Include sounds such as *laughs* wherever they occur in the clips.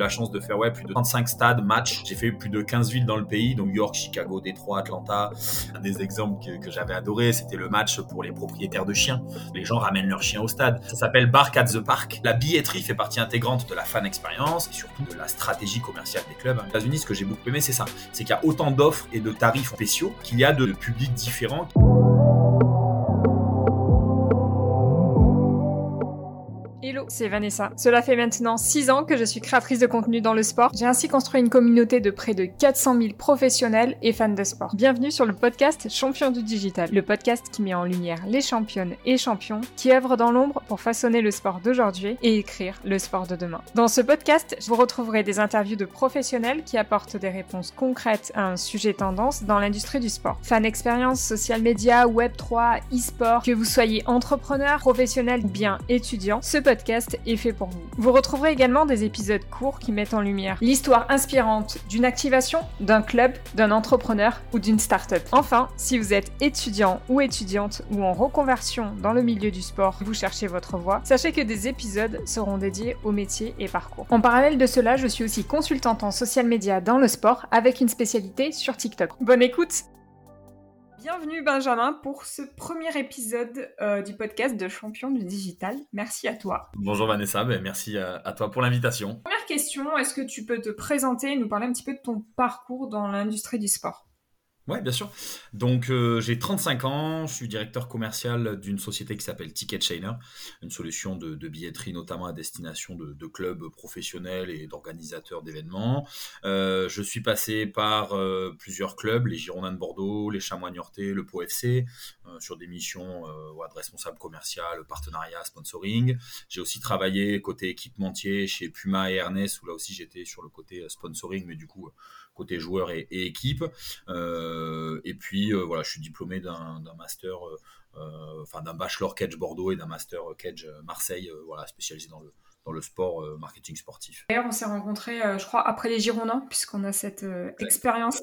la chance de faire ouais, plus de 35 stades, matchs. J'ai fait plus de 15 villes dans le pays, donc York, Chicago, Détroit, Atlanta. Un des exemples que, que j'avais adoré, c'était le match pour les propriétaires de chiens. Les gens ramènent leurs chiens au stade. Ça s'appelle Bark at the Park. La billetterie fait partie intégrante de la fan expérience et surtout de la stratégie commerciale des clubs. Aux États-Unis, ce que j'ai beaucoup aimé, c'est ça. C'est qu'il y a autant d'offres et de tarifs spéciaux qu'il y a de publics différents. C'est Vanessa. Cela fait maintenant 6 ans que je suis créatrice de contenu dans le sport. J'ai ainsi construit une communauté de près de 400 000 professionnels et fans de sport. Bienvenue sur le podcast Champion du Digital, le podcast qui met en lumière les championnes et champions qui œuvrent dans l'ombre pour façonner le sport d'aujourd'hui et écrire le sport de demain. Dans ce podcast, vous retrouverez des interviews de professionnels qui apportent des réponses concrètes à un sujet tendance dans l'industrie du sport. Fan expérience, social media, web 3, e-sport, que vous soyez entrepreneur, professionnel bien étudiant, ce podcast est fait pour vous. Vous retrouverez également des épisodes courts qui mettent en lumière l'histoire inspirante d'une activation, d'un club, d'un entrepreneur ou d'une start-up. Enfin, si vous êtes étudiant ou étudiante ou en reconversion dans le milieu du sport, vous cherchez votre voie, sachez que des épisodes seront dédiés au métier et parcours. En parallèle de cela, je suis aussi consultante en social media dans le sport avec une spécialité sur TikTok. Bonne écoute Bienvenue Benjamin pour ce premier épisode euh, du podcast de Champion du Digital. Merci à toi. Bonjour Vanessa, ben, merci à, toi pour l'invitation. Première question, est-ce que tu peux te présenter et nous parler un petit peu de ton parcours dans l'industrie du sport? Oui, bien sûr. Donc, euh, j'ai 35 ans, je suis directeur commercial d'une société qui s'appelle Ticket Chainer, une solution de, billetterie notamment à destination de, clubs professionnels et d'organisateurs d'événements. Euh, je suis passé par euh, plusieurs clubs, les Girondins de Bordeaux, les Chamois Niortais, le Pau FC, sur des missions de responsable commercial, partenariat, sponsoring. J'ai aussi travaillé côté équipementier chez Puma et Ernest, où là aussi j'étais sur le côté sponsoring, mais du coup côté joueur et, équipe. Euh, et puis euh, voilà, je suis diplômé d'un master, euh, enfin d'un bachelor Cage Bordeaux et d'un master Cage Marseille, voilà, spécialisé dans le dans le sport marketing sportif. D'ailleurs, on s'est rencontrés, je crois, après les Girondins, puisqu'on a cette expérience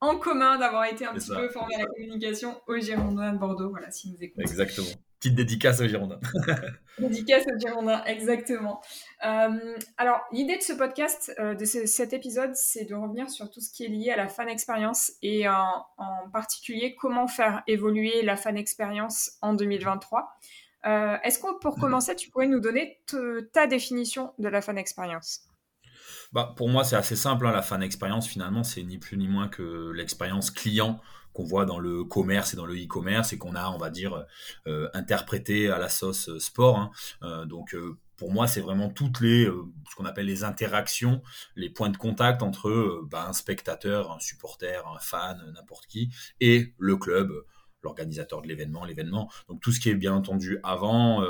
en commun d'avoir été un petit peu formé à la communication aux Girondins de Bordeaux. Voilà, si nous écoutez. Exactement. Petite dédicace aux Girondins. *laughs* dédicace aux Girondins, exactement. Euh, alors, l'idée de ce podcast, euh, de cet épisode, c'est de revenir sur tout ce qui est lié à la fan expérience et en, particulier comment faire évoluer la fan expérience en 2023. Euh, est-ce que pour commencer, tu pourrais nous donner ta définition de la fan expérience? Bah, pour moi, c'est assez simple. Hein, la fan expérience, finalement, c'est ni plus ni moins que l'expérience client qu'on voit dans le commerce et dans le e-commerce et qu'on a, on va dire, euh, interprété à la sauce euh, sport. Hein. Euh, donc, pour moi, c'est vraiment toutes les, ce qu'on appelle les interactions, les points de contact entre bah, un spectateur, un supporter, un fan, n'importe qui, et le club, l'organisateur de l'événement, l'événement. Donc tout ce qui est bien entendu avant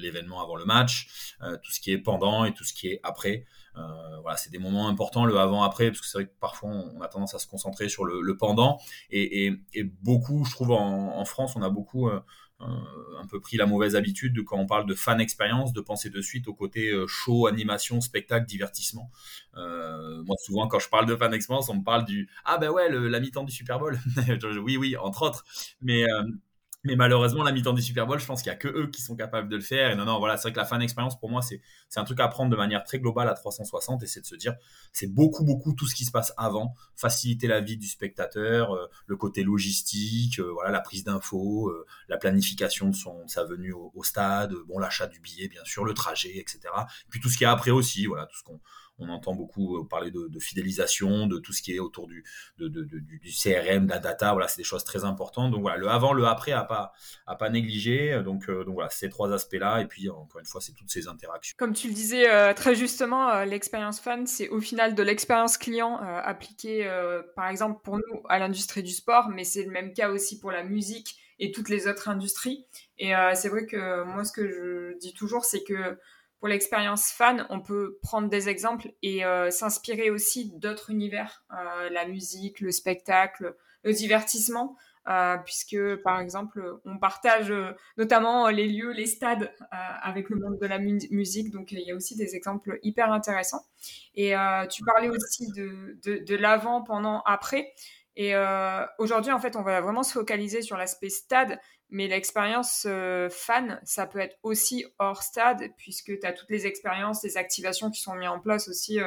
l'événement, avant le match, tout ce qui est pendant et tout ce qui est après. Euh, voilà, c'est des moments importants, le avant-après, parce que c'est vrai que parfois on a tendance à se concentrer sur le, pendant. Et, beaucoup, je trouve, en, France, on a beaucoup euh, euh, un peu pris la mauvaise habitude de quand on parle de fan expérience, de penser de suite au côté show, animation, spectacle, divertissement. moi, souvent, quand je parle de fan expérience, on me parle du ah ben ouais, la mi-temps du Super Bowl. *laughs* oui, oui, entre autres. Mais mais malheureusement, la mi-temps du Super Bowl, je pense qu'il n'y a que eux qui sont capables de le faire. Et non, non, voilà, c'est vrai que la fan expérience, pour moi, c'est, c'est un truc à prendre de manière très globale à 360 et c'est de se dire, c'est beaucoup, beaucoup tout ce qui se passe avant, faciliter la vie du spectateur, euh, le côté logistique, euh, voilà, la prise d'infos, euh, la planification de, son, sa venue au, stade, bon, l'achat du billet, bien sûr, le trajet, etc. Et puis tout ce qui est après aussi, voilà, tout ce qu'on, on entend beaucoup parler de, fidélisation, de tout ce qui est autour du, du, CRM, de la data. Voilà, c'est des choses très importantes. Donc voilà, le avant, le après à pas à pas négliger. Donc, donc voilà, ces trois aspects-là. Et puis encore une fois, c'est toutes ces interactions. Le disais euh, très justement, l'expérience fan, c'est au final de l'expérience client appliquée, par exemple pour nous à l'industrie du sport, mais c'est le même cas aussi pour la musique et toutes les autres industries. Et c'est vrai que moi, ce que je dis toujours, c'est que pour l'expérience fan, on peut prendre des exemples et euh, s'inspirer aussi d'autres univers, euh, la musique, le spectacle, le divertissement, euh, puisque par exemple, on partage notamment les lieux, les stades avec le monde de la musique, donc il y a aussi des exemples hyper intéressants. Et tu parlais aussi de, de, de l'avant, pendant, après. Et aujourd'hui, en fait, on va vraiment se focaliser sur l'aspect stade, mais l'expérience fan, ça peut être aussi hors stade, puisque tu as toutes les expériences, les activations qui sont mises en place aussi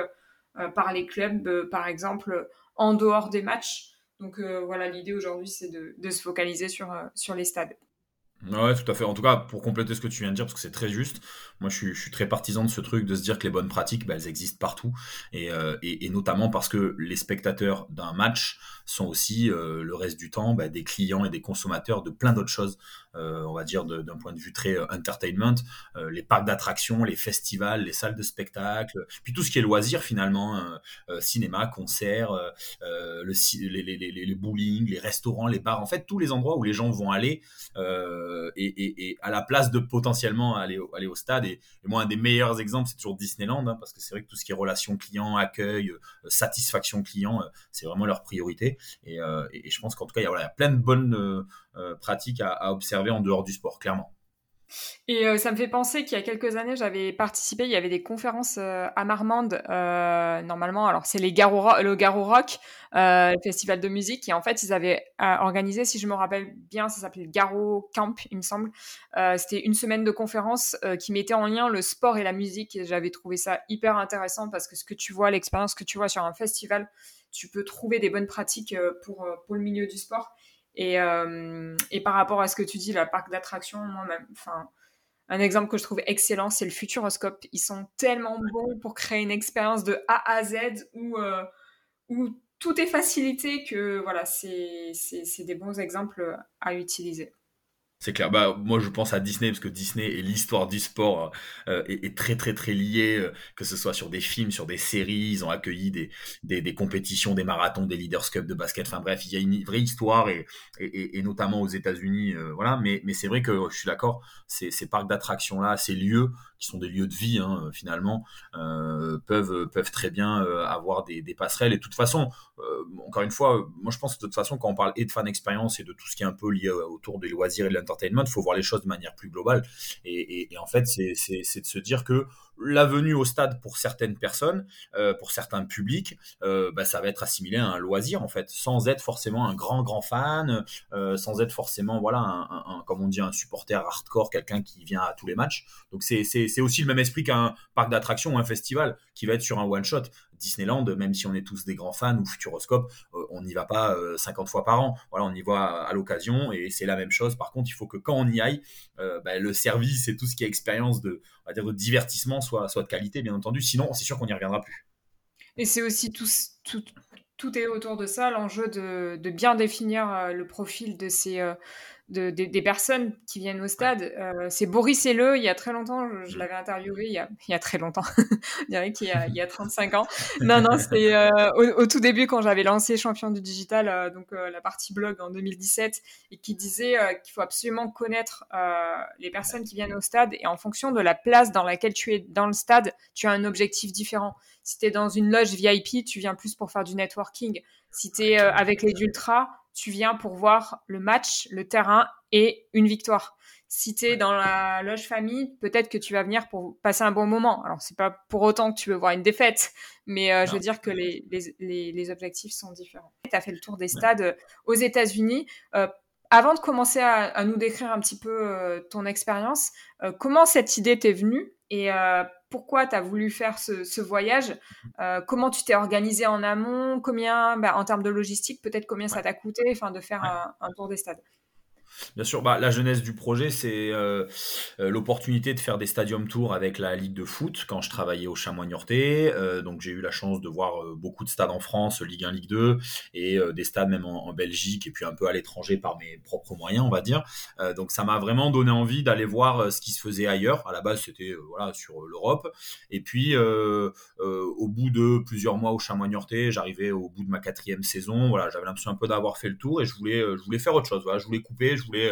par les clubs, par exemple, en dehors des matchs. Donc voilà, l'idée aujourd'hui, c'est de, se focaliser sur, sur les stades. Ouais, tout à fait. En tout cas, pour compléter ce que tu viens de dire, parce que c'est très juste, moi je suis, très partisan de ce truc de se dire que les bonnes pratiques, bah, elles existent partout. Et, euh, notamment parce que les spectateurs d'un match sont aussi euh, le reste du temps bah, des clients et des consommateurs de plein d'autres choses, euh, on va dire d'un point de vue très entertainment, les parcs d'attractions, les festivals, les salles de spectacle, puis tout ce qui est loisir finalement, hein, cinéma, concert, le, les, bowling, les restaurants, les bars, en fait tous les endroits où les gens vont aller et, et, à la place de potentiellement aller, au, aller au stade. Et, moi, un des meilleurs exemples, c'est toujours Disneyland, hein, parce que c'est vrai que tout ce qui est relation client, accueil, euh, satisfaction client, euh, c'est vraiment leur priorité. Et, je pense qu'en tout cas, il y, a, plein de bonnes pratiques à observer en dehors du sport, clairement. Et euh, ça me fait penser qu'il y a quelques années, j'avais participé, il y avait des conférences euh, à Marmande, euh, normalement, alors c'est le Garo Rock, le festival de musique, et en fait, ils avaient organisé, si je me rappelle bien, ça s'appelait Garo Camp, il me semble. C'était une semaine de conférences qui mettait en lien le sport et la musique, et j'avais trouvé ça hyper intéressant parce que ce que tu vois, l'expérience que tu vois sur un festival, tu peux trouver des bonnes pratiques pour, pour le milieu du sport. Et, euh, et par rapport à ce que tu dis, la parc d'attractions, moi, même, enfin, un exemple que je trouve excellent, c'est le Futuroscope. Ils sont tellement bons pour créer une expérience de A à Z où, euh, où tout est facilité que voilà, c'est des bons exemples à utiliser. C'est clair. Bah, moi, je pense à Disney parce que Disney et l'histoire du sport euh, est, très très très liée, euh, que ce soit sur des films, sur des séries. Ils ont accueilli des, des, compétitions, des marathons, des Leaders Cup de basket. Enfin bref, il y a une vraie histoire et, et, et notamment aux États-Unis, euh, voilà. Mais, mais c'est vrai que je suis d'accord. Ces, ces parcs d'attractions là, ces lieux qui sont des lieux de vie hein, finalement, euh, peuvent peuvent très bien avoir des, passerelles. Et de toute façon, encore une fois, moi je pense que de toute façon quand on parle et de fan expérience et de tout ce qui est un peu lié autour des loisirs et de il faut voir les choses de manière plus globale. Et, et, et en fait, c'est de se dire que la venue au stade pour certaines personnes, euh, pour certains publics, euh, bah, ça va être assimilé à un loisir en fait, sans être forcément un grand grand fan, euh, sans être forcément voilà comme on dit un supporter hardcore, quelqu'un qui vient à tous les matchs. Donc c'est aussi le même esprit qu'un parc d'attractions ou un festival qui va être sur un one shot. Disneyland, même si on est tous des grands fans ou Futuroscope, euh, on n'y va pas 50 fois par an. On y va à l'occasion et c'est la même chose. Par contre, il faut que quand on y aille, bah, le service et tout ce qui est expérience de divertissement soit, de qualité, bien entendu. Sinon, c'est sûr qu'on n'y reviendra plus. Et c'est aussi tout, tout, tout, est autour de ça, l'enjeu de, bien définir euh, le profil de ces, de, des personnes qui viennent au stade. Euh, c'est Boris Helleux, il y a très longtemps, je, mm. l'avais interviewé il y, a, il y a très longtemps, *laughs* je dirais qu'il y a, il y a 35 ans. *laughs* Non, non, c'était euh, au, au, tout début quand j'avais lancé Champion du Digital, euh, donc euh, la partie blog en 2017, et qui disait euh, qu'il faut absolument connaître euh, les personnes qui viennent au stade, et en fonction de la place dans laquelle tu es dans le stade, tu as un objectif différent. Si tu es dans une loge VIP, tu viens plus pour faire du networking. Si tu es avec les ultras, tu viens pour voir le match, le terrain et une victoire. Si tu es dans la loge famille, peut-être que tu vas venir pour passer un bon moment. Alors, c'est pas pour autant que tu veux voir une défaite, mais euh, je veux dire que les, les, les, objectifs sont différents. Tu as fait le tour des stades euh, aux États-Unis. Euh, avant de commencer à, à, nous décrire un petit peu euh, ton expérience, euh, comment cette idée t'est venue et euh, pourquoi tu as voulu faire ce, ce voyage euh, Comment tu t'es organisé en amont Combien, bah, en termes de logistique, peut-être combien ça t'a coûté enfin, de faire ouais. un, un tour des stades Bien sûr, bah, la jeunesse du projet, c'est euh, euh, l'opportunité de faire des stadium tours avec la Ligue de foot quand je travaillais au Chamois. Euh, donc j'ai eu la chance de voir beaucoup de stades en France, Ligue 1, Ligue 2, et des stades même en, Belgique et puis un peu à l'étranger par mes propres moyens, on va dire. Donc ça m'a vraiment donné envie d'aller voir ce qui se faisait ailleurs. À la base, c'était voilà sur l'Europe. Et puis au bout de plusieurs mois au Chamois j'arrivais au bout de ma quatrième saison. Voilà, j'avais l'impression un peu d'avoir fait le tour et je voulais, je voulais faire autre chose. Voilà, je voulais couper voulais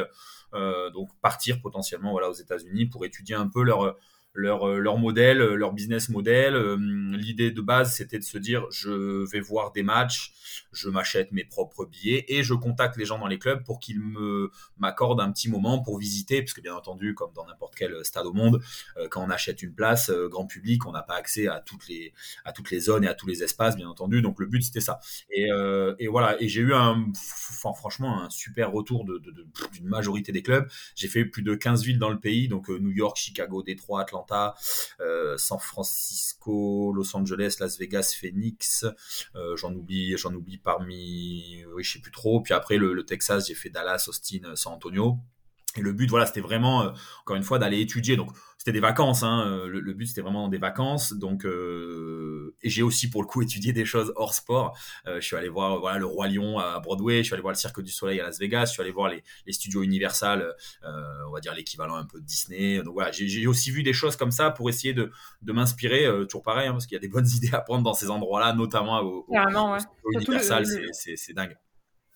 euh, donc partir potentiellement aux États-Unis pour étudier un peu leur leur, euh, leur modèle, euh, leur business model. Euh, l'idée de base, c'était de se dire, je vais voir des matchs, je m'achète mes propres billets et je contacte les gens dans les clubs pour qu'ils me m'accordent un petit moment pour visiter, parce que bien entendu, comme dans n'importe quel stade au monde, quand on achète une place grand public, on n'a pas accès à toutes les à toutes les zones et à tous les espaces, bien entendu. Donc le but c'était ça. Et, et voilà. Et j'ai eu un, franchement, un super retour de, d'une majorité des clubs. J'ai fait plus de 15 villes dans le pays, donc New York, Chicago, Détroit, Atlanta euh, San Francisco, Los Angeles, Las Vegas, Phoenix. Euh, j'en oublie, j'en oublie parmi, oui, je sais plus trop. Puis après le, le Texas, j'ai fait Dallas, Austin, San Antonio. Et le but, voilà, c'était vraiment, euh, encore une fois, d'aller étudier. Donc, c'était des vacances. Hein, euh, le, but, c'était vraiment des vacances. Donc, euh, et j'ai aussi, pour le coup, *laughs* étudié des choses hors sport. je suis allé voir, voilà, le Roi Lion à Broadway. Je suis allé voir le Cirque du Soleil à Las Vegas. Je suis allé voir les, les studios Universal, on va dire l'équivalent un peu de Disney. Donc voilà, j'ai aussi vu des choses comme ça pour essayer de, de m'inspirer. toujours pareil, hein, parce qu'il y a des bonnes *laughs* idées à prendre dans ces endroits-là, notamment au, Universal. C'est dingue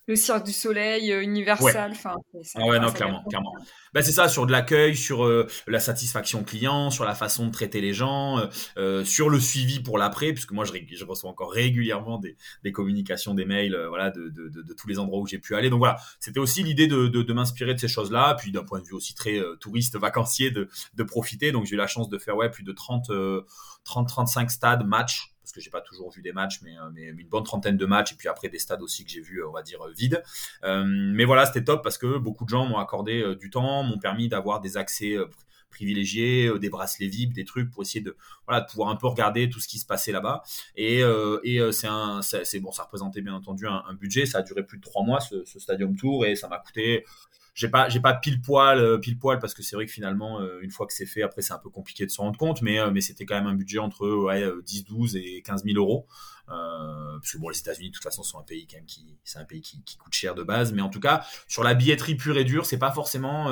le Cirque du Soleil, euh, Universal. Enfin, ah ouais, non, clairement, clairement. Ben, c'est ça, sur de l'accueil, sur euh, la satisfaction client, sur la façon de traiter les gens, euh, sur le suivi pour l'après, puisque moi, je, je, reçois encore régulièrement des, des communications, des mails, voilà, de, de, de, tous les endroits où j'ai pu aller. Donc voilà, c'était aussi l'idée de, de, m'inspirer de ces choses-là, puis d'un point de vue aussi très touriste, vacancier, de, de profiter. Donc j'ai eu la chance de faire ouais, plus de 30, 30 35 stades, matchs parce que j'ai pas toujours vu des matchs, mais, euh, mais, une bonne trentaine de matchs, et puis après des stades aussi que j'ai vus, on va dire, euh, vides. Euh, mais voilà, c'était top parce que beaucoup de gens m'ont accordé du temps, m'ont permis d'avoir des accès privilégiés, des bracelets VIP, des trucs pour essayer de voilà pouvoir un peu regarder tout ce qui se passait là-bas. Et, c'est un bon, ça représentait bien entendu un, budget. Ça a duré plus de trois mois ce stadium tour et ça m'a coûté j'ai pas j'ai pas pile poil euh, pile poil parce que c'est vrai que finalement euh, une fois que c'est fait après c'est un peu compliqué de se rendre compte mais euh, mais c'était quand même un budget entre ouais, 10 12 et 15 000 euros. Parce que bon les États-Unis de toute façon sont un pays quand même qui c'est un pays qui, coûte cher de base mais en tout cas sur la billetterie pure et dure c'est pas forcément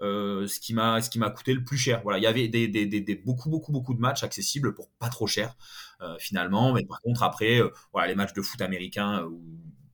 ce qui m'a ce qui m'a coûté le plus cher. Voilà il y avait des, des, des, beaucoup beaucoup beaucoup de matchs accessibles pour pas trop cher finalement mais par contre après voilà les matchs de foot américains où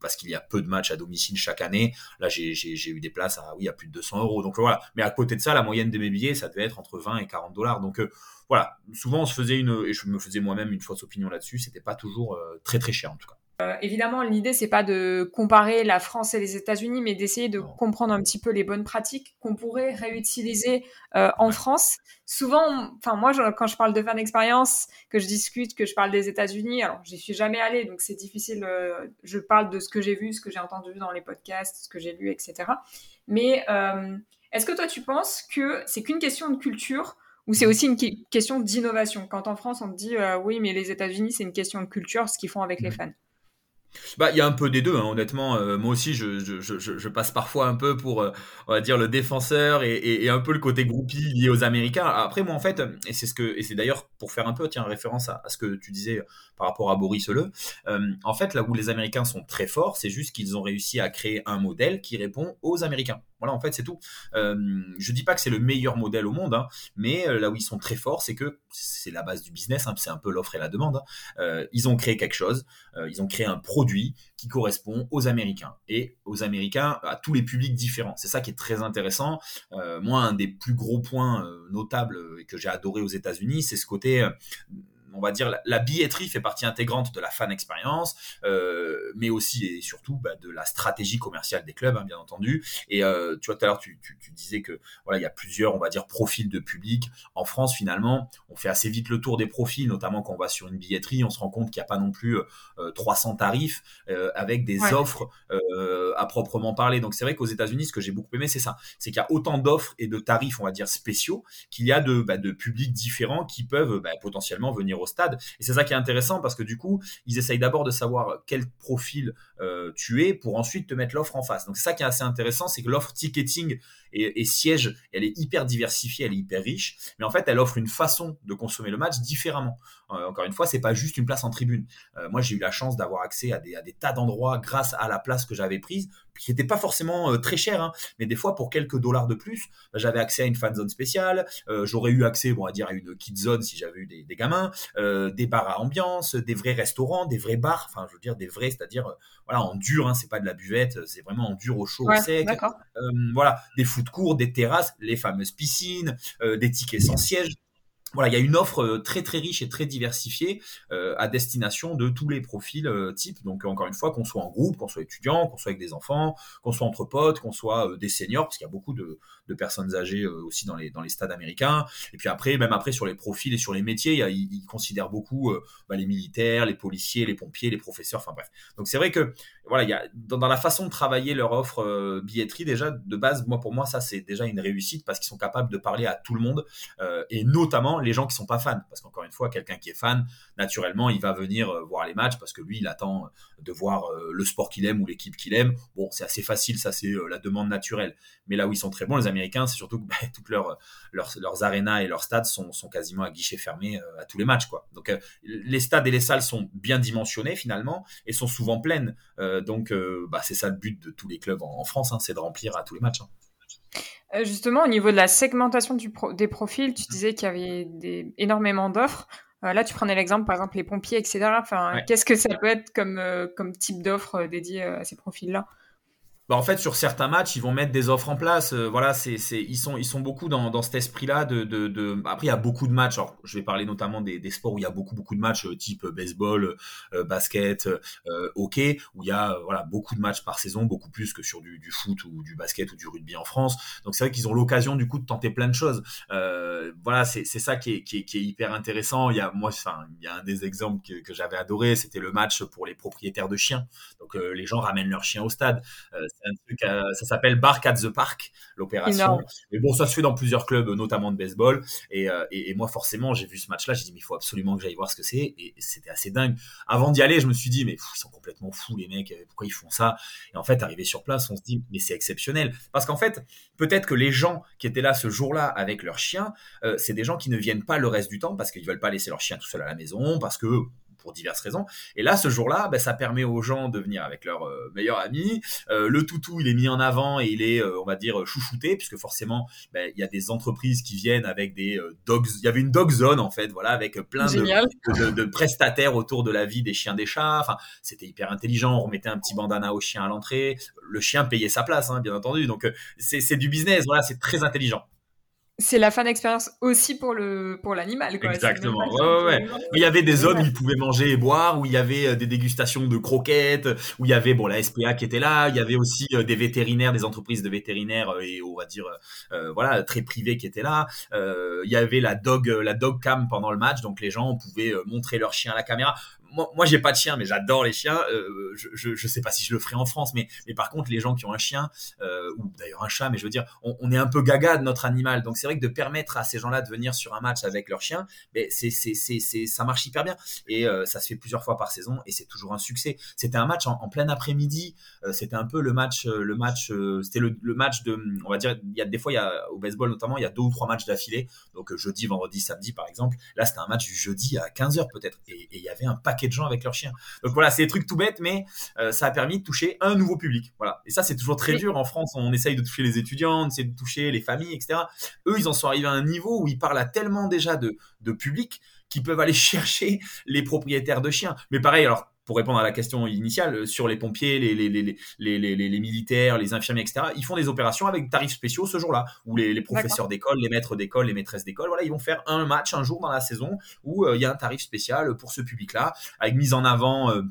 parce qu'il y a peu de matchs à domicile chaque année. Là, j'ai eu des places à, oui, à plus de 200 euros. Donc voilà. Mais à côté de ça, la moyenne de mes billets, ça devait être entre 20 et 40 dollars. Donc euh, voilà. Souvent, on se faisait une, et je me faisais moi-même une fausse opinion là-dessus. C'était pas toujours euh, très très cher en tout cas. Euh, évidemment, l'idée, c'est pas de comparer la France et les États-Unis, mais d'essayer de comprendre un petit peu les bonnes pratiques qu'on pourrait réutiliser euh, en France. Souvent, enfin moi, quand je parle de fan expérience, que je discute, que je parle des États-Unis, alors j'y suis jamais allée, donc c'est difficile. Euh, je parle de ce que j'ai vu, ce que j'ai entendu dans les podcasts, ce que j'ai lu, etc. Mais est-ce que toi, tu penses que c'est qu'une question de culture ou c'est aussi une question d'innovation? Quand en France, on te dit oui, mais les États-Unis, c'est une question de culture, ce qu'ils font avec les fans. Bah, il y a un peu des deux, hein, honnêtement. Euh, moi aussi, je, passe parfois un peu pour, euh, dire, le défenseur et, un peu le côté groupie lié aux Américains. Après, moi, en fait, et c'est ce que, et c'est d'ailleurs pour faire un peu, tiens, référence à, ce que tu disais par rapport à Boris Le. Euh, en fait, là où les Américains sont très forts, c'est juste qu'ils ont réussi à créer un modèle qui répond aux Américains. Voilà, en fait, c'est tout. Euh, je dis pas que c'est le meilleur modèle au monde, hein, mais euh, là où ils sont très forts, c'est que c'est la base du business, hein, c'est un peu l'offre et la demande. Hein. Euh, ils ont créé quelque chose, euh, ils ont créé un produit qui correspond aux Américains et aux Américains à tous les publics différents. C'est ça qui est très intéressant. moi, un des plus gros points notables que j'ai adoré aux États-Unis, c'est ce côté on va dire, la, billetterie fait partie intégrante de la fan expérience, euh, mais aussi et surtout bah, de la stratégie commerciale des clubs, hein, bien entendu. Et euh, tu vois, tout à l'heure, tu, disais que voilà, il y a plusieurs, on va dire, profils de public. En France, finalement, on fait assez vite le tour des profils, notamment quand on va sur une billetterie, on se rend compte qu'il n'y a pas non plus 300 euh, tarifs avec des offres à proprement parler. Donc c'est vrai qu'aux États-Unis, ce que j'ai beaucoup aimé, c'est ça, c'est qu'il y a autant d'offres et de tarifs, on va dire, spéciaux qu'il y a de, bah, de publics différents qui peuvent bah, potentiellement venir au stade. Et c'est ça qui est intéressant parce que du coup, ils essayent d'abord de savoir quel profil euh, tu es pour ensuite te mettre l'offre en face. Donc c'est ça qui est assez intéressant, c'est que l'offre ticketing et, siège, elle est hyper diversifiée, elle est hyper riche, mais en fait, elle offre une façon de consommer le match différemment. Euh, encore une fois, c'est pas juste une place en tribune. Euh, moi, j'ai eu la chance d'avoir accès à des, à des tas d'endroits grâce à la place que j'avais prise, qui n'était pas forcément très cher, hein, mais des fois pour quelques dollars de plus, bah, j'avais accès à une fan zone spéciale. J'aurais eu accès, bon, à dire à une kid zone si j'avais eu des, des gamins, des bars à ambiance, des vrais restaurants, des vrais bars, enfin, je veux dire des vrais, c'est-à-dire voilà en dur, hein, c'est pas de la buvette, c'est vraiment en dur au chaud, au sec. voilà, des foot courts, des terrasses, les fameuses piscines, euh, des tickets sans siège. Voilà, il y a une offre euh, très très riche et très diversifiée euh, à destination de tous les profils euh, types. Donc encore une fois, qu'on soit en groupe, qu'on soit étudiant, qu'on soit avec des enfants, qu'on soit entre potes, qu'on soit des seniors, parce qu'il y a beaucoup de, personnes âgées aussi dans les dans les stades américains. Et puis après, même après sur les profils et sur les métiers, ils, considèrent beaucoup bah, les militaires, les policiers, les pompiers, les professeurs. Enfin bref. Donc c'est vrai que voilà, dans, dans, la façon de travailler leur offre billetterie déjà de base, moi pour moi ça c'est déjà une réussite parce qu'ils sont capables de parler à tout le monde et notamment les gens qui sont pas fans. Parce qu'encore une fois, quelqu'un qui est fan, naturellement, il va venir euh, voir les matchs parce que lui, il attend euh, de voir euh, le sport qu'il aime ou l'équipe qu'il aime. Bon, c'est assez facile, ça c'est la demande naturelle. Mais là où ils sont très bons, les Américains, c'est surtout que *laughs* bah, toutes leurs, leurs, et leurs stades sont, sont quasiment à guichet fermé à tous les matchs. Quoi. Donc les stades et les salles sont bien dimensionnés finalement et sont souvent pleines. donc bah, c'est ça le but de tous les clubs en, France, hein, c'est de remplir à tous les matchs. Hein. Euh, justement, au niveau de la segmentation du des profils, tu disais qu'il y avait des, énormément d'offres. Euh, là, tu prenais l'exemple, par exemple, les pompiers, etc. Enfin, Qu'est-ce que ça peut être comme, euh, comme type d'offre dédiée à ces profils-là? Bah en fait sur certains matchs ils vont mettre des offres en place. Euh, voilà c'est c'est ils sont ils sont beaucoup dans, dans cet esprit là de, de, de après il y a beaucoup de matchs. Alors je vais parler notamment des, des sports où il y a beaucoup beaucoup de matchs euh, type baseball euh, basket hockey où il y a voilà beaucoup de matchs par saison beaucoup plus que sur du, du foot ou du basket ou du rugby en France. Donc c'est vrai qu'ils ont l'occasion du coup de tenter plein de choses. Voilà c'est c'est ça qui est, qui est, qui est hyper intéressant. Il y a moi enfin il y a un des exemples que, que j'avais adoré c'était le match pour les propriétaires de chiens. Donc les gens ramènent leurs chiens au stade un truc, euh, ça s'appelle Bark at the Park, l'opération. Mais bon, ça se fait dans plusieurs clubs, notamment de baseball. Et, euh, et, moi, forcément, j'ai vu ce match-là, j'ai dit, mais il faut absolument que j'aille voir ce que c'est. Et c'était assez dingue. Avant d'y aller, je me suis dit, mais ils sont complètement fous, les mecs, pourquoi ils font ça? Et en fait, arrivé sur place, on se dit, mais c'est exceptionnel. Parce qu'en fait, peut-être que les gens qui étaient là ce jour-là avec leurs chiens, euh, c'est des gens qui ne viennent pas le reste du temps parce qu'ils veulent pas laisser leur chien tout seul à la maison, parce que pour diverses raisons. Et là, ce jour-là, ben, ça permet aux gens de venir avec leur euh, meilleur ami. Euh, le toutou, il est mis en avant et il est, euh, on va dire, chouchouté, puisque forcément, ben, il y a des entreprises qui viennent avec des dogs. Il y avait une dog zone, en fait, voilà, avec plein de, de, prestataires autour de la vie des chiens, des chats. Enfin, c'était hyper intelligent. On remettait un petit bandana au chien à l'entrée. Le chien payait sa place, hein, bien entendu. Donc, c'est du business. Voilà, c'est très intelligent c'est la fan expérience aussi pour le pour l'animal. Exactement. Ouais, ouais, Il y avait des zones où ils pouvaient manger et boire, où il y avait euh, des dégustations de croquettes, où il y avait bon la SPA qui était là, il y avait aussi euh, des vétérinaires, des entreprises de vétérinaires euh, et on va dire voilà très privées qui étaient là. il y avait la dog la dog cam pendant le match, donc les gens pouvaient montrer leur chien à la caméra moi, moi j'ai pas de chien, mais j'adore les chiens. Euh, je, je, je, sais pas si je le ferai en France, mais, par contre, les gens qui ont un chien, euh, ou d'ailleurs un chat, mais je veux dire, on, est un peu gaga de notre animal. Donc c'est vrai que de permettre à ces gens-là de venir sur un match avec leur chien, mais ça marche hyper bien. Et euh, ça se fait plusieurs fois par saison, et c'est toujours un succès. C'était un match en, plein après-midi. C'était un peu le match, le match, c'était le, match de, on va dire, il y a des fois, y a au baseball notamment, il y a deux ou trois matchs d'affilée. Donc jeudi, vendredi, samedi, par exemple. Là, c'était un match du jeudi à 15 h peut-être, et il y avait un paquet de gens avec leurs chiens. Donc voilà, c'est des trucs tout bêtes, mais euh, ça a permis de toucher un nouveau public. Voilà. Et ça, c'est toujours très dur. En France, on essaye de toucher les étudiants, on essaie de toucher les familles, etc. Eux, ils en sont arrivés à un niveau où ils parlent à tellement déjà de, de public qu'ils peuvent aller *laughs* chercher les propriétaires de chiens. Mais pareil, alors pour répondre à la question initiale, euh, sur les pompiers, les, les, les, les, les militaires, les infirmiers, etc., ils font des opérations avec tarifs spéciaux ce jour-là, où les, professeurs d'école, les maîtres d'école, les maîtresses d'école, voilà, ils vont faire un match un jour dans la saison où euh, il y a un tarif spécial pour ce public-là, avec mise en avant... Euh,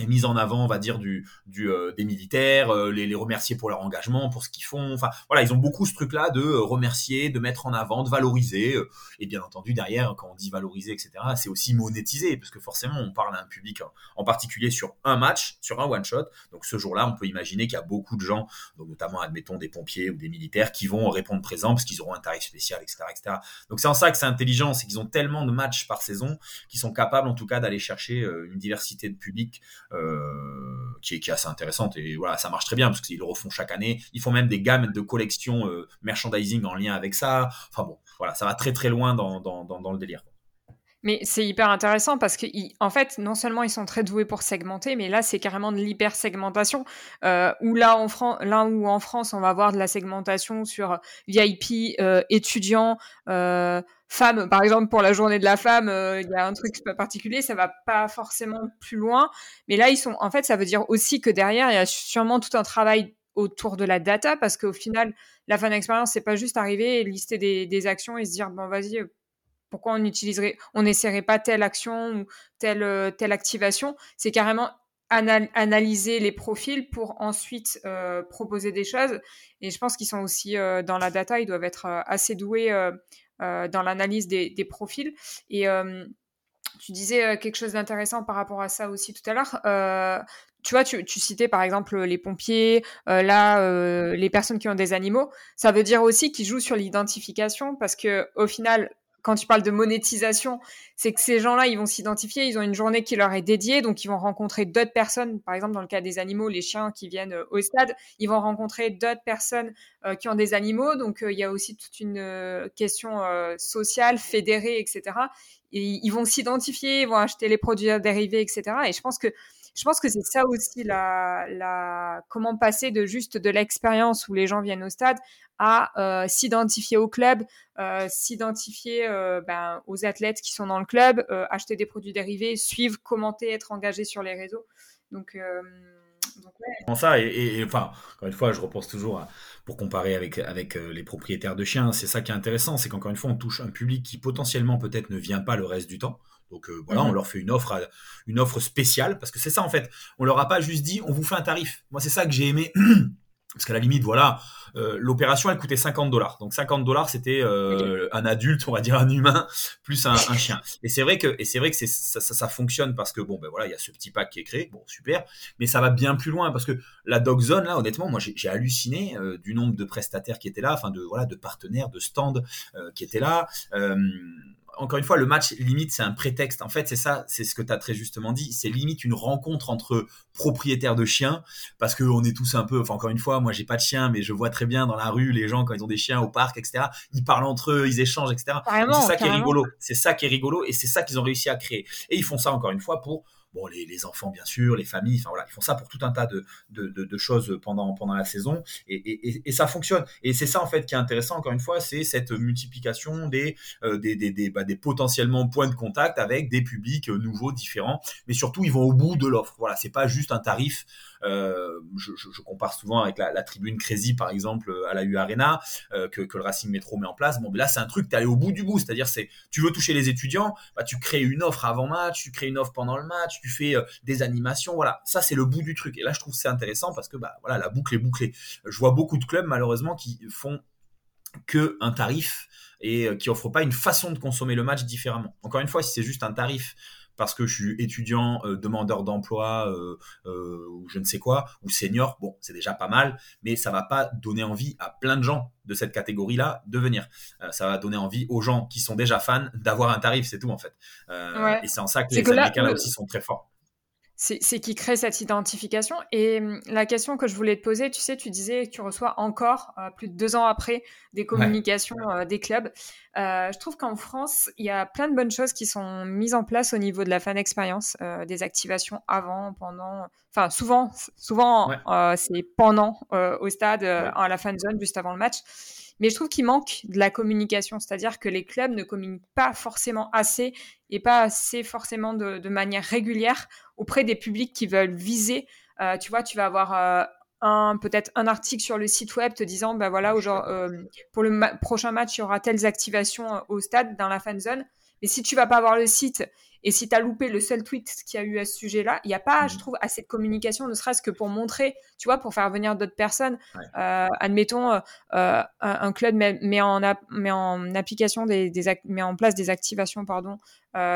et mise en avant, on va dire, du, euh, des militaires, euh, les, les, remercier pour leur engagement, pour ce qu'ils font. Enfin, voilà, ils ont beaucoup ce truc-là de euh, remercier, de mettre en avant, de valoriser. et bien entendu, derrière, quand on dit valoriser, etc., c'est aussi monétiser, parce que forcément, on parle à un public en, particulier sur un match, sur un one-shot. Donc ce jour-là, on peut imaginer qu'il y a beaucoup de gens, donc notamment, admettons, des pompiers ou des militaires, qui vont répondre présent parce qu'ils auront un tarif spécial, etc., etc. Donc c'est en ça que c'est intelligent, c'est qu'ils ont tellement de matchs par saison qu'ils sont capables, en tout cas, d'aller chercher une diversité de public qui, est, qui est assez intéressante. Et voilà ça marche très bien parce qu'ils le refont chaque année. Ils font même des gammes de collections euh, merchandising en lien avec ça. Enfin bon voilà ça va très très loin dans, dans, dans, le délire mais c'est hyper intéressant parce que, en fait, non seulement ils sont très doués pour segmenter, mais là, c'est carrément de l'hyper-segmentation. Euh, où là, en France, là où en France, on va avoir de la segmentation sur VIP, euh, étudiants, euh, femme, par exemple, pour la journée de la femme, euh, il y a un truc particulier, ça va pas forcément plus loin. Mais là, ils sont, en fait, ça veut dire aussi que derrière, il y a sûrement tout un travail autour de la data, parce qu'au final, la fan expérience, c'est pas juste arriver et lister des, des, actions et se dire, bon, vas-y, pourquoi on utiliserait, on n'essaierait pas telle action ou telle, telle activation. C'est carrément analyser les profils pour ensuite euh, proposer des choses. Et je pense qu'ils sont aussi euh, dans la data, ils doivent être euh, assez doués dans l'analyse des, profils. Et tu disais quelque chose d'intéressant par rapport à ça aussi tout à l'heure. tu vois, tu, tu, citais par exemple les pompiers, là, les personnes qui ont des animaux. Ça veut dire aussi qu'ils jouent sur l'identification parce que au final, quand tu parles de monétisation, c'est que ces gens-là, ils vont s'identifier, ils ont une journée qui leur est dédiée, donc ils vont rencontrer d'autres personnes. Par exemple, dans le cas des animaux, les chiens qui viennent euh, au stade, ils vont rencontrer d'autres personnes euh, qui ont des animaux. Donc euh, il y a aussi toute une question sociale, fédérée, etc. Et ils vont s'identifier, ils vont acheter les produits dérivés, etc. Et je pense que je pense que c'est ça aussi la, comment passer de juste de l'expérience où les gens viennent au stade à euh, s'identifier au club, euh, s'identifier euh, ben, aux athlètes qui sont dans le club, acheter des produits dérivés, suivre, commenter, être engagé sur les réseaux. Donc, donc ouais. ça et, enfin encore une fois je repense toujours pour comparer avec avec les propriétaires de chiens c'est ça qui est intéressant c'est qu'encore une fois on touche un public qui potentiellement peut-être ne vient pas le reste du temps donc voilà, on mhm. leur fait une offre, une offre spéciale parce que c'est ça en fait. On leur a pas juste dit on vous fait un tarif. Moi c'est ça que j'ai aimé *clears throat* Parce qu'à la limite, voilà, euh, l'opération elle coûtait 50 dollars. Donc 50 dollars c'était euh, un adulte, on va dire un humain plus un, chien. Et c'est vrai que et c'est vrai que ça, ça, fonctionne parce que bon ben voilà il y a ce petit pack qui est créé, bon super, mais ça va bien plus loin parce que la dog zone là honnêtement moi j'ai halluciné euh, du nombre de prestataires qui étaient là, enfin de voilà de partenaires, de stands qui étaient là encore une fois, le match, limite, c'est un prétexte. En fait, c'est ça, c'est ce que tu as très justement dit. C'est limite une rencontre entre propriétaires de chiens, parce qu'on est tous un peu, enfin, encore une fois, moi, j'ai pas de chien, mais je vois très bien dans la rue les gens, quand ils ont des chiens au parc, etc., ils parlent entre eux, ils échangent, etc. C'est ça qui est rigolo. C'est ça qui est rigolo et c'est ça qu'ils ont réussi à créer. Et ils font ça, encore une fois, pour bon, les, enfants bien sûr, les familles, enfin voilà, ils font ça pour tout un tas de, de, choses pendant, pendant la saison et, et, ça fonctionne. Et c'est ça en fait qui est intéressant encore une fois, c'est cette multiplication des, euh, des, des, bah, des, potentiellement points de contact avec des publics nouveaux, différents, mais surtout ils vont au bout de l'offre. Voilà, c'est pas juste un tarif euh, je, compare souvent avec la, tribune Crazy, par exemple, à la U Arena, euh, que, le Racing Métro met en place. Bon, là, c'est un truc, tu allé au bout du bout. C'est-à-dire, c'est tu veux toucher les étudiants, bah, tu crées une offre avant match, tu crées une offre pendant le match, tu fais euh, des animations. Voilà, ça, c'est le bout du truc. Et là, je trouve c'est intéressant parce que bah, voilà, la boucle est bouclée. Je vois beaucoup de clubs, malheureusement, qui font que un tarif et qui offrent pas une façon de consommer le match différemment. Encore une fois, si c'est juste un tarif parce que je suis étudiant, euh, demandeur d'emploi euh, euh, ou je ne sais quoi, ou senior, bon, c'est déjà pas mal, mais ça va pas donner envie à plein de gens de cette catégorie-là de venir. ça va donner envie aux gens qui sont déjà fans d'avoir un tarif, c'est tout en fait. Et c'est en ça que les Américains là aussi sont très forts c'est qui crée cette identification. Et hum, la question que je voulais te poser, tu sais, tu disais que tu reçois encore, euh, plus de deux ans après, des communications euh, des clubs. Euh, je trouve qu'en France, il y a plein de bonnes choses qui sont mises en place au niveau de la fan expérience, des activations avant, pendant, enfin souvent, souvent c'est pendant au stade, à la fan zone, juste avant le match. Mais je trouve qu'il manque de la communication, c'est-à-dire que les clubs ne communiquent pas forcément assez et pas assez forcément de, manière régulière auprès des publics qui veulent viser. Euh, tu vois, tu vas avoir euh, un peut-être un article sur le site web te disant, ben voilà, euh, pour le prochain match, il y aura telles activations au stade dans la fan zone. Mais si tu vas pas voir le site et si tu as loupé le seul tweet qu'il y a eu à ce sujet-là, il n'y a pas, je mmh. trouve, assez de communication, ne serait-ce que pour montrer, tu vois, pour faire venir d'autres personnes. Euh, admettons, euh, euh, un, club met, en, met en application des, met en place des activations, pardon,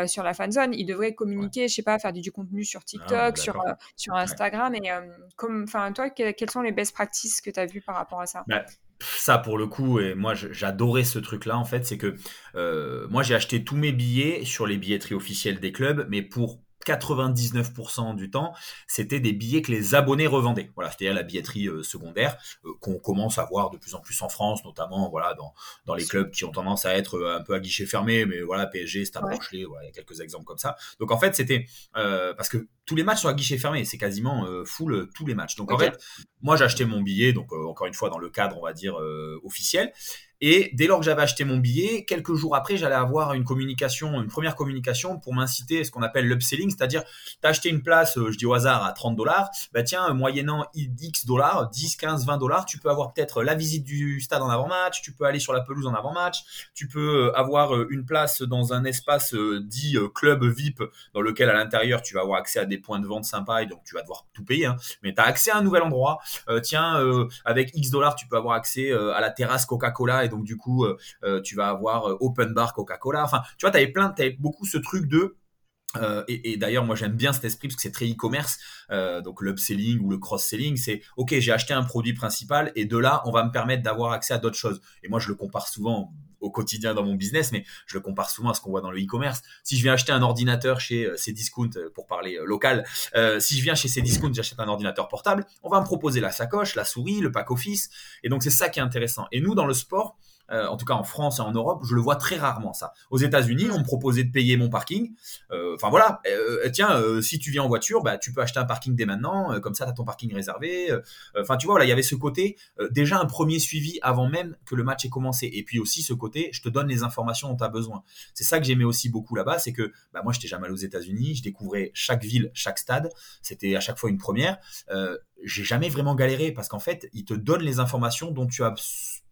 sur la fan zone. Il devrait communiquer, je sais pas, faire du, contenu sur ah, TikTok, sur, sur Instagram. Et comme, enfin, toi, quelles sont les best practices que tu as vues par rapport à ça? Bah, ça pour le coup et moi j'adorais ce truc là en fait c'est que euh, moi j'ai acheté tous mes billets sur les billetteries officielles des clubs mais pour 99% du temps, c'était des billets que les abonnés revendaient. Voilà, c'est-à-dire la billetterie euh, secondaire euh, qu'on commence à voir de plus en plus en France, notamment voilà dans, dans les clubs qui ont tendance à être euh, un peu à guichet fermé, mais voilà PSG, Stade ouais. voilà, il y a quelques exemples comme ça. Donc en fait, c'était parce que tous les matchs sont à guichet fermé, c'est quasiment full tous les matchs. Donc en fait, moi acheté mon billet, donc encore une fois dans le cadre on va dire officiel. Et dès lors que j'avais acheté mon billet, quelques jours après, j'allais avoir une communication, une première communication pour m'inciter à ce qu'on appelle l'upselling, c'est-à-dire tu as acheté une place, je dis au hasard, à 30 dollars, bah tiens, moyennant X dollars, 10, 15, 20 dollars, tu peux avoir peut-être la visite du stade en avant-match, tu peux aller sur la pelouse en avant-match, tu peux avoir une place dans un espace dit club VIP dans lequel à l'intérieur tu vas avoir accès à des points de vente sympas et donc tu vas devoir tout payer, hein. mais tu as accès à un nouvel endroit. tiens, avec X dollars, tu peux avoir accès à la terrasse Coca-Cola et donc du coup, tu vas avoir open bar Coca-Cola. Enfin, tu vois, tu avais plein, tu avais beaucoup ce truc de euh, et, d'ailleurs, moi j'aime bien cet esprit parce que c'est très e-commerce. Euh, donc l'upselling ou le cross-selling, c'est ok, j'ai acheté un produit principal et de là, on va me permettre d'avoir accès à d'autres choses. Et moi, je le compare souvent au quotidien dans mon business, mais je le compare souvent à ce qu'on voit dans le e-commerce. Si je viens acheter un ordinateur chez euh, Cdiscount, pour parler local, si je viens chez Cdiscount, j'achète un ordinateur portable, on va me proposer la sacoche, la souris, le pack office. Et donc c'est ça qui est intéressant. Et nous, dans le sport, euh, en tout cas en France et en Europe, je le vois très rarement ça. Aux États-Unis, on me proposait de payer mon parking. Euh, enfin voilà, euh, tiens, si tu viens en voiture, bah, tu peux acheter un parking dès maintenant, comme ça tu as ton parking réservé. Enfin tu vois, voilà, il y avait ce côté, déjà un premier suivi avant même que le match ait commencé. Et puis aussi ce côté, je te donne les informations dont tu as besoin. C'est ça que j'aimais aussi beaucoup là-bas, c'est que bah, moi j'étais jamais allé aux États-Unis, je découvrais chaque ville, chaque stade, c'était à chaque fois une première. j'ai jamais vraiment galéré parce qu'en fait, ils te donnent les informations dont tu as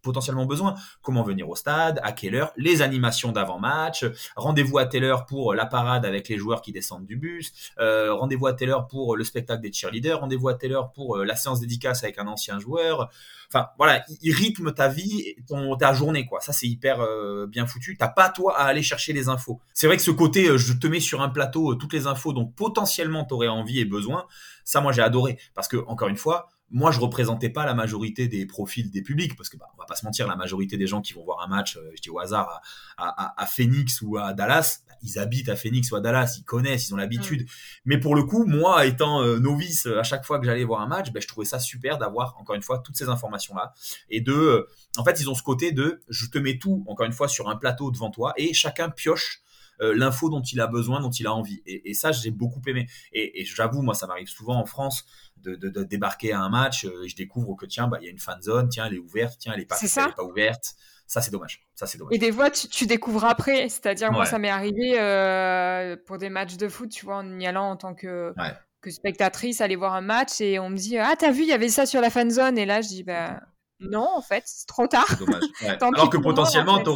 potentiellement besoin. Comment venir au stade, à quelle heure, les animations d'avant-match, rendez-vous à telle heure pour la parade avec les joueurs qui descendent du bus, euh, rendez-vous à telle heure pour le spectacle des cheerleaders, rendez-vous à telle heure pour euh, la séance dédicace avec un ancien joueur. Enfin voilà, il rythme ta vie, et ton, ta journée quoi. Ça c'est hyper euh, bien foutu. T'as pas toi à aller chercher les infos. C'est vrai que ce côté, je te mets sur un plateau toutes les infos dont potentiellement tu aurais envie et besoin. Ça moi j'ai adoré parce que encore une fois, moi, je représentais pas la majorité des profils des publics, parce que bah, on va pas se mentir, la majorité des gens qui vont voir un match, euh, je dis au hasard, à, Phoenix ou à Dallas, bah, ils habitent à Phoenix ou à Dallas, ils connaissent, ils ont l'habitude. Mm. Mais pour le coup, moi, étant euh, novice, à chaque fois que j'allais voir un match, bah, je trouvais ça super d'avoir encore une fois toutes ces informations là, et de, euh, en fait, ils ont ce côté de, je te mets tout encore une fois sur un plateau devant toi, et chacun pioche l'info dont il a besoin, dont il a envie. Et, ça, j'ai beaucoup aimé. Et, et j'avoue, moi, ça m'arrive souvent en France de, débarquer à un match euh, et je découvre que tiens, bah, il y a une fan zone, tiens, elle est ouverte, tiens, elle est pas, pas ouverte. Ça, c'est dommage. Ça, c'est dommage. Et des fois, tu, découvres après. C'est-à-dire, moi, ça m'est arrivé euh, pour des matchs de foot, tu vois, en y allant en tant que, que spectatrice, aller voir un match et on me dit Ah, t'as vu, il y avait ça sur la fan zone. Et là, je dis Bah non, en fait, c'est trop tard. Dommage. *laughs* Alors que potentiellement, tu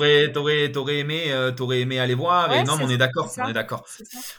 aimé, euh, aimé aller voir. et non, on est d'accord, on est d'accord,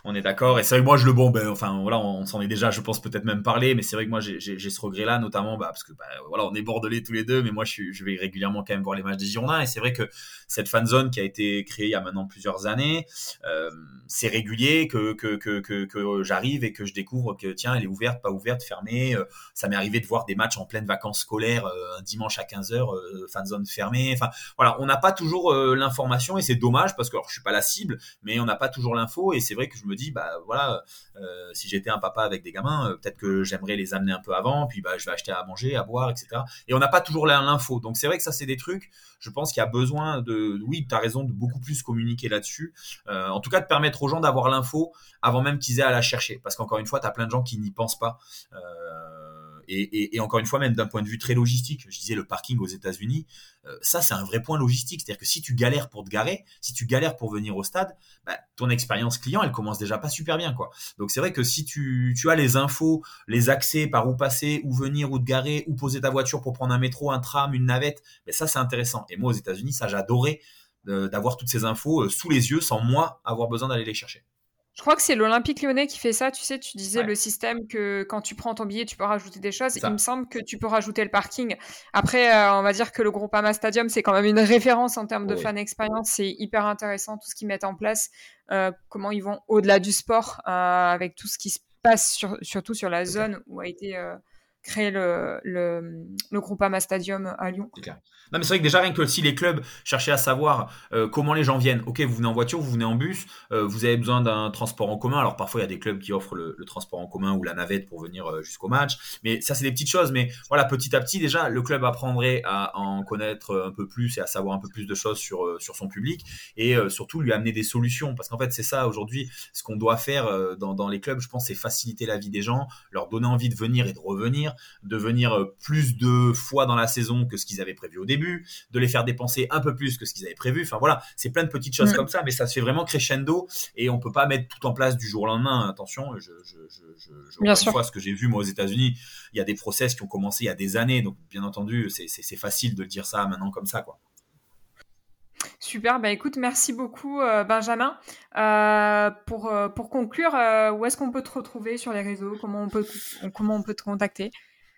on est d'accord. Et c'est vrai que moi, je le bon, ben, enfin, voilà, on s'en est déjà, je pense peut-être même parlé, mais c'est vrai que moi, j'ai, ce regret-là, notamment, bah, parce que, bah, voilà, on est bordelais tous les deux, mais moi, je, je vais régulièrement quand même voir les matchs des Girondins. Et c'est vrai que cette fan zone qui a été créée il y a maintenant plusieurs années, euh, c'est régulier que que, que, que, que j'arrive et que je découvre que tiens, elle est ouverte, pas ouverte, fermée. Euh, ça m'est arrivé de voir des matchs en pleine vacances scolaires un dimanche à 15h, euh, fan zone fermée. Enfin, voilà, on n'a pas toujours euh, l'information et c'est dommage parce que alors, je suis pas la cible, mais on n'a pas toujours l'info et c'est vrai que je me dis, bah voilà, euh, si j'étais un papa avec des gamins, peut-être que j'aimerais les amener un peu avant, puis bah je vais acheter à manger, à boire, etc. Et on n'a pas toujours l'info. Donc c'est vrai que ça c'est des trucs. Je pense qu'il y a besoin de, oui, tu as raison, de beaucoup plus communiquer là-dessus. en tout cas, de permettre aux gens d'avoir l'info avant même qu'ils aient à la chercher. Parce qu'encore une fois, tu as plein de gens qui n'y pensent pas. Euh, et, encore une fois, même d'un point de vue très logistique, je disais le parking aux États-Unis, euh, ça c'est un vrai point logistique. C'est-à-dire que si tu galères pour te garer, si tu galères pour venir au stade, bah, ton expérience client, elle commence déjà pas super bien, quoi. Donc c'est vrai que si tu, as les infos, les accès par où passer, où venir, où te garer, où poser ta voiture pour prendre un métro, un tram, une navette, ben ça c'est intéressant. Et moi aux États-Unis, ça j'adorais euh, d'avoir toutes ces infos euh, sous les yeux sans moi avoir besoin d'aller les chercher. Je crois que c'est l'Olympique lyonnais qui fait ça. Tu sais, tu disais le système que quand tu prends ton billet, tu peux rajouter des choses. Il me semble que tu peux rajouter le parking. Après, euh, on va dire que le Groupama Stadium, c'est quand même une référence en termes de fan expérience. C'est hyper intéressant tout ce qu'ils mettent en place, euh, comment ils vont au-delà du sport euh, avec tout ce qui se passe, surtout sur la zone où a été créé le, le, le Groupama Stadium à Lyon. Non, mais c'est vrai que déjà, rien que si les clubs cherchaient à savoir euh, comment les gens viennent, ok, vous venez en voiture, vous venez en bus, euh, vous avez besoin d'un transport en commun. Alors parfois, il y a des clubs qui offrent le, transport en commun ou la navette pour venir euh, jusqu'au match. Mais ça, c'est des petites choses. Mais voilà, petit à petit, déjà, le club apprendrait à en connaître un peu plus et à savoir un peu plus de choses sur, sur son public et surtout lui amener des solutions. Parce qu'en fait, c'est ça aujourd'hui, ce qu'on doit faire dans, dans les clubs, je pense, c'est faciliter la vie des gens, leur donner envie de venir et de revenir. De venir euh, plus de fois dans la saison que ce qu'ils avaient prévu au début, de les faire dépenser un peu plus que ce qu'ils avaient prévu. Enfin voilà, c'est plein de petites choses mm. comme ça, mais ça se fait vraiment crescendo et on peut pas mettre tout en place du jour au lendemain. Attention, je, je, je, je bien sûr. ce que j'ai vu moi aux États-Unis, il y a des process qui ont commencé il y a des années, donc bien entendu, c'est facile de dire ça maintenant comme ça, quoi. Super, bah écoute, merci beaucoup euh, Benjamin. Euh, pour, euh, pour conclure, où est-ce qu'on peut te retrouver sur les réseaux? Comment on, peut, comment on peut te contacter?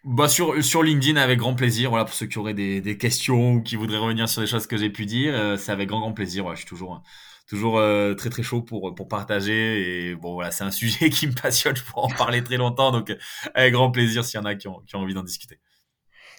Bah sur, sur LinkedIn avec grand plaisir. Voilà pour ceux qui auraient des, des questions ou qui voudraient revenir sur les choses que j'ai pu dire, c'est avec grand grand plaisir. je suis toujours toujours très très chaud pour pour partager et bon voilà c'est un *laughs* sujet qui me passionne. Je pourrais en parler très longtemps donc avec grand plaisir s'il y en a qui ont qui ont envie d'en discuter.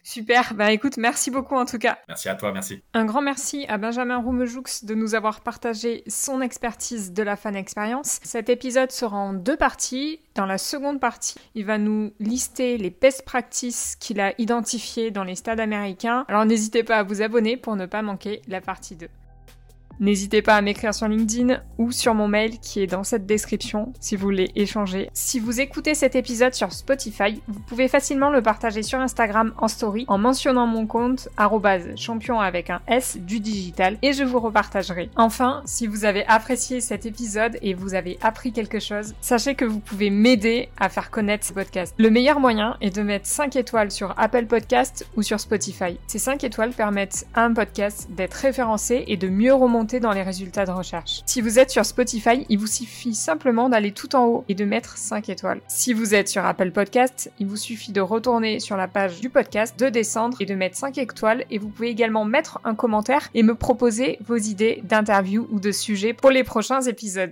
Super, bah écoute, merci beaucoup en tout cas. Merci à toi, merci. Un grand merci à Benjamin Roumejoux de nous avoir partagé son expertise de la fan expérience. Cet épisode sera en deux parties. Dans la seconde partie, il va nous lister les best practices qu'il a identifiées dans les stades américains. Alors n'hésitez pas à vous abonner pour ne pas manquer la partie 2. N'hésitez pas à m'écrire sur LinkedIn ou sur mon mail qui est dans cette description si vous voulez échanger. Si vous écoutez cet épisode sur Spotify, vous pouvez facilement le partager sur Instagram en story en mentionnant mon compte champion avec un S du digital et je vous repartagerai. Enfin, si vous avez apprécié cet épisode et vous avez appris quelque chose, sachez que vous pouvez m'aider à faire connaître ce podcast. Le meilleur moyen est de mettre 5 étoiles sur Apple Podcast ou sur Spotify. Ces 5 étoiles permettent à un podcast d'être référencé et de mieux remonter dans les résultats de recherche. Si vous êtes sur Spotify, il vous suffit simplement d'aller tout en haut et de mettre 5 étoiles. Si vous êtes sur Apple Podcast, il vous suffit de retourner sur la page du podcast, de descendre et de mettre 5 étoiles et vous pouvez également mettre un commentaire et me proposer vos idées d'interview ou de sujets pour les prochains épisodes.